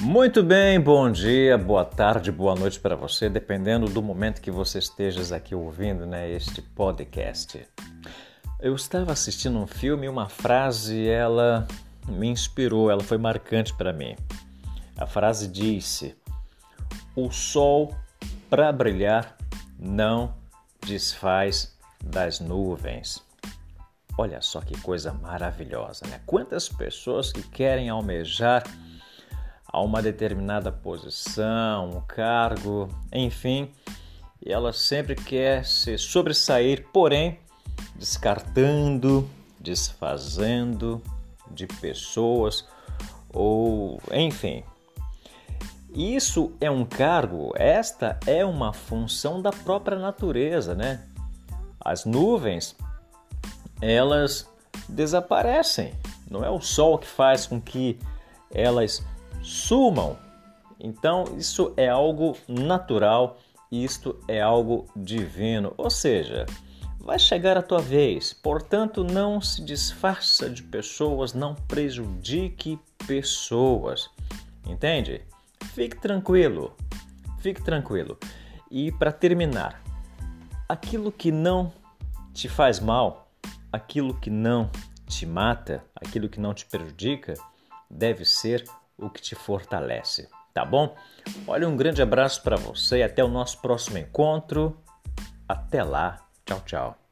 Muito bem, bom dia, boa tarde, boa noite para você, dependendo do momento que você esteja aqui ouvindo né, este podcast. Eu estava assistindo um filme e uma frase, ela me inspirou, ela foi marcante para mim. A frase disse: O sol, para brilhar, não desfaz das nuvens. Olha só que coisa maravilhosa, né? Quantas pessoas que querem almejar a uma determinada posição, um cargo, enfim, e ela sempre quer se sobressair, porém descartando, desfazendo de pessoas ou enfim. Isso é um cargo, esta é uma função da própria natureza, né? As nuvens, elas desaparecem. Não é o sol que faz com que elas sumam. Então, isso é algo natural, isto é algo divino. Ou seja, vai chegar a tua vez. Portanto, não se disfarça de pessoas, não prejudique pessoas. Entende? Fique tranquilo. Fique tranquilo. E para terminar, aquilo que não te faz mal, aquilo que não te mata, aquilo que não te prejudica, deve ser o que te fortalece, tá bom? Olha, um grande abraço para você até o nosso próximo encontro. Até lá. Tchau, tchau.